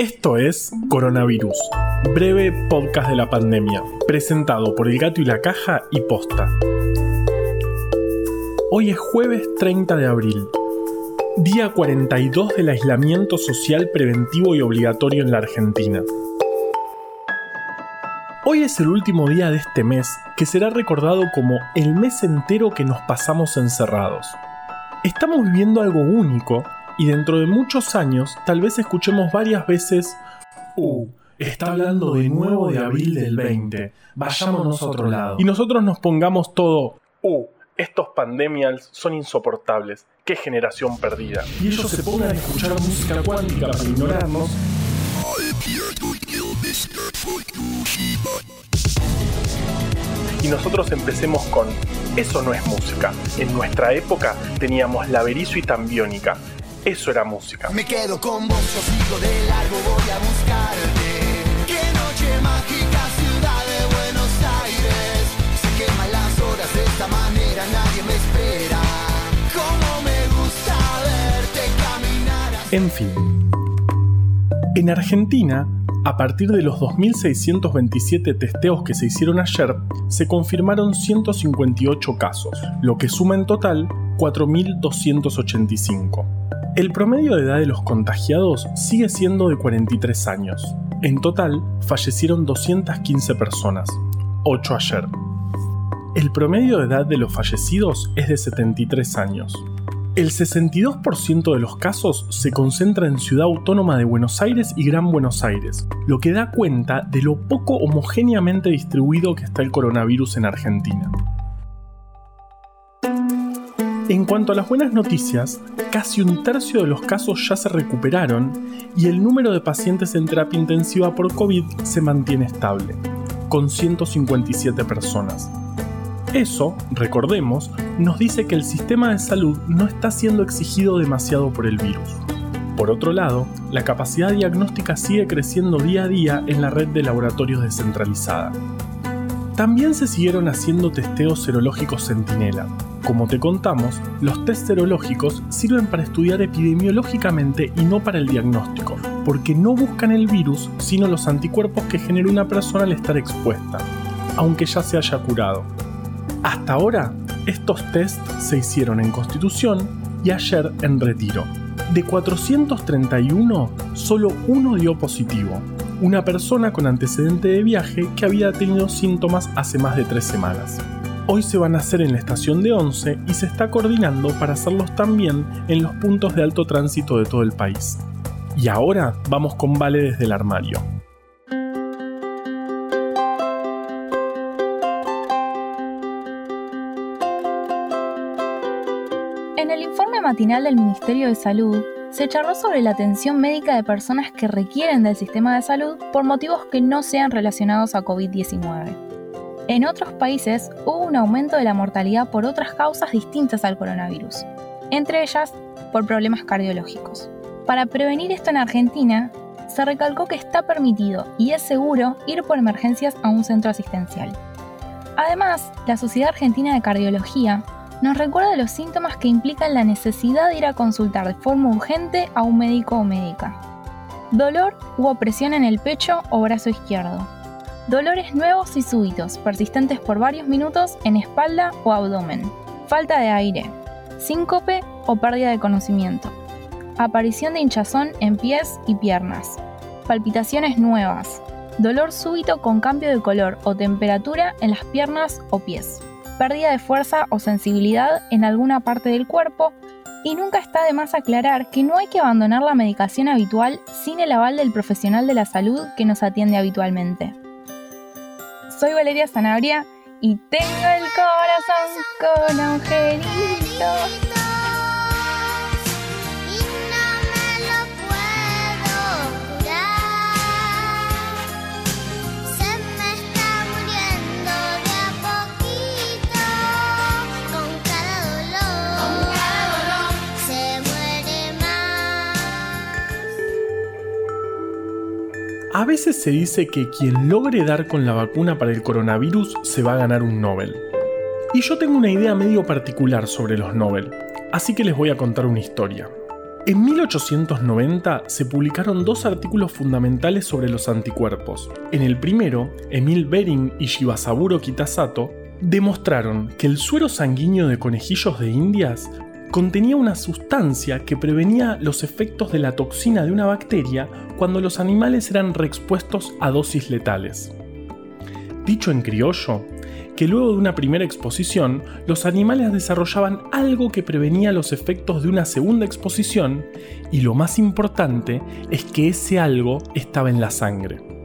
Esto es Coronavirus, breve podcast de la pandemia, presentado por El Gato y la Caja y Posta. Hoy es jueves 30 de abril, día 42 del aislamiento social preventivo y obligatorio en la Argentina. Hoy es el último día de este mes que será recordado como el mes entero que nos pasamos encerrados. Estamos viviendo algo único y dentro de muchos años tal vez escuchemos varias veces, uh, está hablando de nuevo de abril del 20, vayámonos a otro lado. Y nosotros nos pongamos todo, uh, estos pandemials son insoportables, qué generación perdida. Y ellos se pongan a escuchar música cuántica para ignorarnos. Y nosotros empecemos con, eso no es música. En nuestra época teníamos la y Tambiónica. Eso era música. Me quedo con vos, yo sigo de largo, voy a buscarte. Qué noche mágica, ciudad de Buenos Aires. Se queman las horas de esta manera, nadie me espera. Cómo me gusta verte caminar. En fin. En Argentina, a partir de los 2.627 testeos que se hicieron ayer, se confirmaron 158 casos, lo que suma en total 4.285. El promedio de edad de los contagiados sigue siendo de 43 años. En total, fallecieron 215 personas, 8 ayer. El promedio de edad de los fallecidos es de 73 años. El 62% de los casos se concentra en Ciudad Autónoma de Buenos Aires y Gran Buenos Aires, lo que da cuenta de lo poco homogéneamente distribuido que está el coronavirus en Argentina. En cuanto a las buenas noticias, casi un tercio de los casos ya se recuperaron y el número de pacientes en terapia intensiva por COVID se mantiene estable, con 157 personas. Eso, recordemos, nos dice que el sistema de salud no está siendo exigido demasiado por el virus. Por otro lado, la capacidad diagnóstica sigue creciendo día a día en la red de laboratorios descentralizada. También se siguieron haciendo testeos serológicos Centinela. Como te contamos, los test serológicos sirven para estudiar epidemiológicamente y no para el diagnóstico, porque no buscan el virus, sino los anticuerpos que genera una persona al estar expuesta, aunque ya se haya curado. Hasta ahora, estos tests se hicieron en Constitución y ayer en Retiro. De 431, solo uno dio positivo, una persona con antecedente de viaje que había tenido síntomas hace más de tres semanas. Hoy se van a hacer en la estación de 11 y se está coordinando para hacerlos también en los puntos de alto tránsito de todo el país. Y ahora vamos con Vale desde el armario. En el informe matinal del Ministerio de Salud, se charló sobre la atención médica de personas que requieren del sistema de salud por motivos que no sean relacionados a COVID-19. En otros países hubo un aumento de la mortalidad por otras causas distintas al coronavirus, entre ellas por problemas cardiológicos. Para prevenir esto en Argentina, se recalcó que está permitido y es seguro ir por emergencias a un centro asistencial. Además, la Sociedad Argentina de Cardiología nos recuerda los síntomas que implican la necesidad de ir a consultar de forma urgente a un médico o médica. Dolor u opresión en el pecho o brazo izquierdo. Dolores nuevos y súbitos, persistentes por varios minutos en espalda o abdomen. Falta de aire. Síncope o pérdida de conocimiento. Aparición de hinchazón en pies y piernas. Palpitaciones nuevas. Dolor súbito con cambio de color o temperatura en las piernas o pies pérdida de fuerza o sensibilidad en alguna parte del cuerpo y nunca está de más aclarar que no hay que abandonar la medicación habitual sin el aval del profesional de la salud que nos atiende habitualmente. Soy Valeria Sanabria y tengo el corazón con agujeritos. A veces se dice que quien logre dar con la vacuna para el coronavirus se va a ganar un Nobel. Y yo tengo una idea medio particular sobre los Nobel, así que les voy a contar una historia. En 1890 se publicaron dos artículos fundamentales sobre los anticuerpos. En el primero, Emil Bering y Shibasaburo Kitasato demostraron que el suero sanguíneo de conejillos de indias contenía una sustancia que prevenía los efectos de la toxina de una bacteria cuando los animales eran reexpuestos a dosis letales. Dicho en criollo, que luego de una primera exposición, los animales desarrollaban algo que prevenía los efectos de una segunda exposición, y lo más importante es que ese algo estaba en la sangre.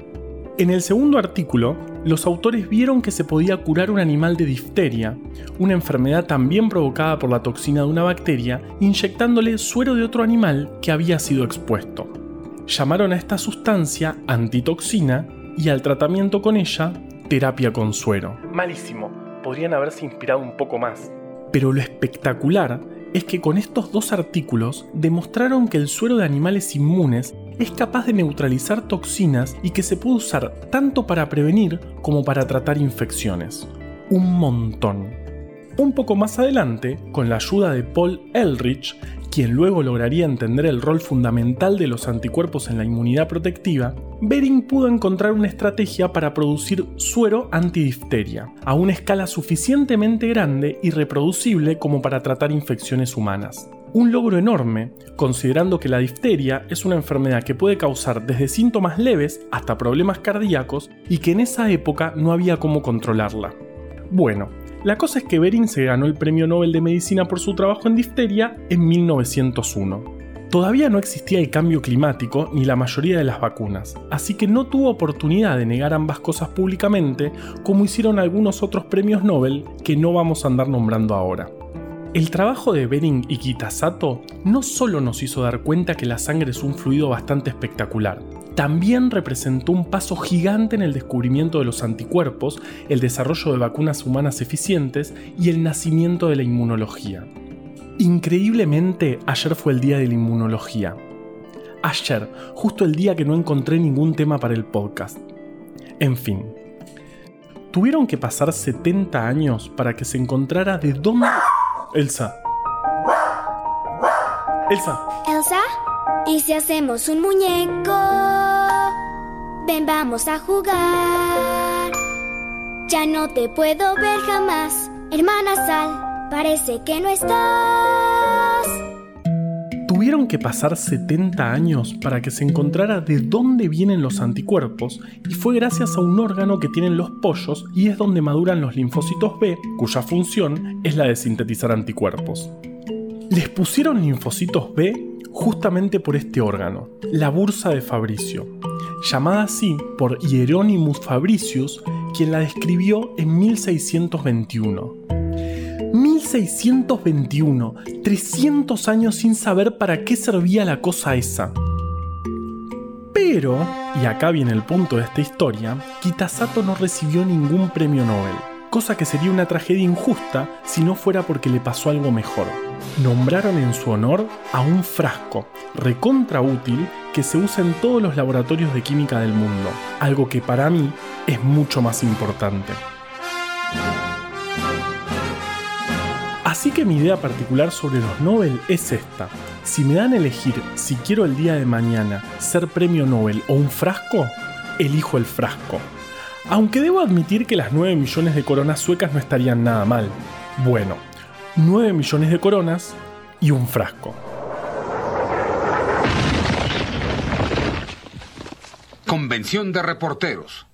En el segundo artículo, los autores vieron que se podía curar un animal de difteria, una enfermedad también provocada por la toxina de una bacteria, inyectándole suero de otro animal que había sido expuesto. Llamaron a esta sustancia antitoxina y al tratamiento con ella terapia con suero. Malísimo, podrían haberse inspirado un poco más. Pero lo espectacular es que con estos dos artículos demostraron que el suero de animales inmunes es capaz de neutralizar toxinas y que se puede usar tanto para prevenir como para tratar infecciones. Un montón. Un poco más adelante, con la ayuda de Paul Ehrlich, quien luego lograría entender el rol fundamental de los anticuerpos en la inmunidad protectiva, Bering pudo encontrar una estrategia para producir suero antidifteria, a una escala suficientemente grande y reproducible como para tratar infecciones humanas. Un logro enorme, considerando que la difteria es una enfermedad que puede causar desde síntomas leves hasta problemas cardíacos y que en esa época no había cómo controlarla. Bueno, la cosa es que Bering se ganó el Premio Nobel de Medicina por su trabajo en difteria en 1901. Todavía no existía el cambio climático ni la mayoría de las vacunas, así que no tuvo oportunidad de negar ambas cosas públicamente como hicieron algunos otros premios Nobel que no vamos a andar nombrando ahora. El trabajo de Bering y Kitasato no solo nos hizo dar cuenta que la sangre es un fluido bastante espectacular, también representó un paso gigante en el descubrimiento de los anticuerpos, el desarrollo de vacunas humanas eficientes y el nacimiento de la inmunología. Increíblemente, ayer fue el día de la inmunología. Ayer, justo el día que no encontré ningún tema para el podcast. En fin. Tuvieron que pasar 70 años para que se encontrara de dónde... Elsa. Elsa. Elsa, ¿y si hacemos un muñeco? Ven, vamos a jugar. Ya no te puedo ver jamás, hermana Sal. Parece que no estás. Tuvieron que pasar 70 años para que se encontrara de dónde vienen los anticuerpos y fue gracias a un órgano que tienen los pollos y es donde maduran los linfocitos B, cuya función es la de sintetizar anticuerpos. Les pusieron linfocitos B justamente por este órgano, la bursa de Fabricio, llamada así por Hieronymus Fabricius, quien la describió en 1621. 1621, 300 años sin saber para qué servía la cosa esa. Pero, y acá viene el punto de esta historia, Kitasato no recibió ningún premio Nobel, cosa que sería una tragedia injusta si no fuera porque le pasó algo mejor. Nombraron en su honor a un frasco, recontra útil, que se usa en todos los laboratorios de química del mundo, algo que para mí es mucho más importante. Así que mi idea particular sobre los Nobel es esta. Si me dan a elegir si quiero el día de mañana ser premio Nobel o un frasco, elijo el frasco. Aunque debo admitir que las 9 millones de coronas suecas no estarían nada mal. Bueno, 9 millones de coronas y un frasco. Convención de reporteros.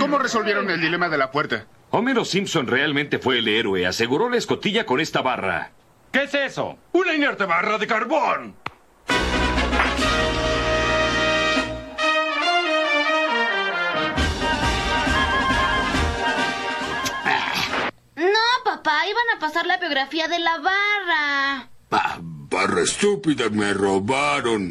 ¿Cómo resolvieron el dilema de la puerta? Homero Simpson realmente fue el héroe. Aseguró la escotilla con esta barra. ¿Qué es eso? Una inerte barra de carbón. No, papá, iban a pasar la biografía de la barra. Ah, barra estúpida, me robaron.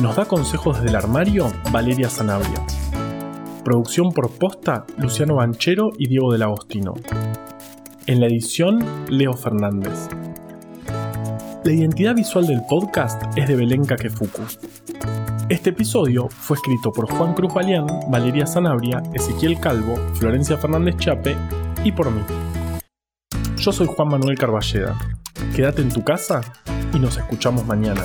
Nos da consejos desde el armario Valeria Sanabria. Producción por posta Luciano Banchero y Diego del Agostino. En la edición Leo Fernández. La identidad visual del podcast es de Belén Kakefuku. Este episodio fue escrito por Juan Cruz Balián, Valeria Sanabria, Ezequiel Calvo, Florencia Fernández Chape y por mí. Yo soy Juan Manuel Carballeda. Quédate en tu casa y nos escuchamos mañana.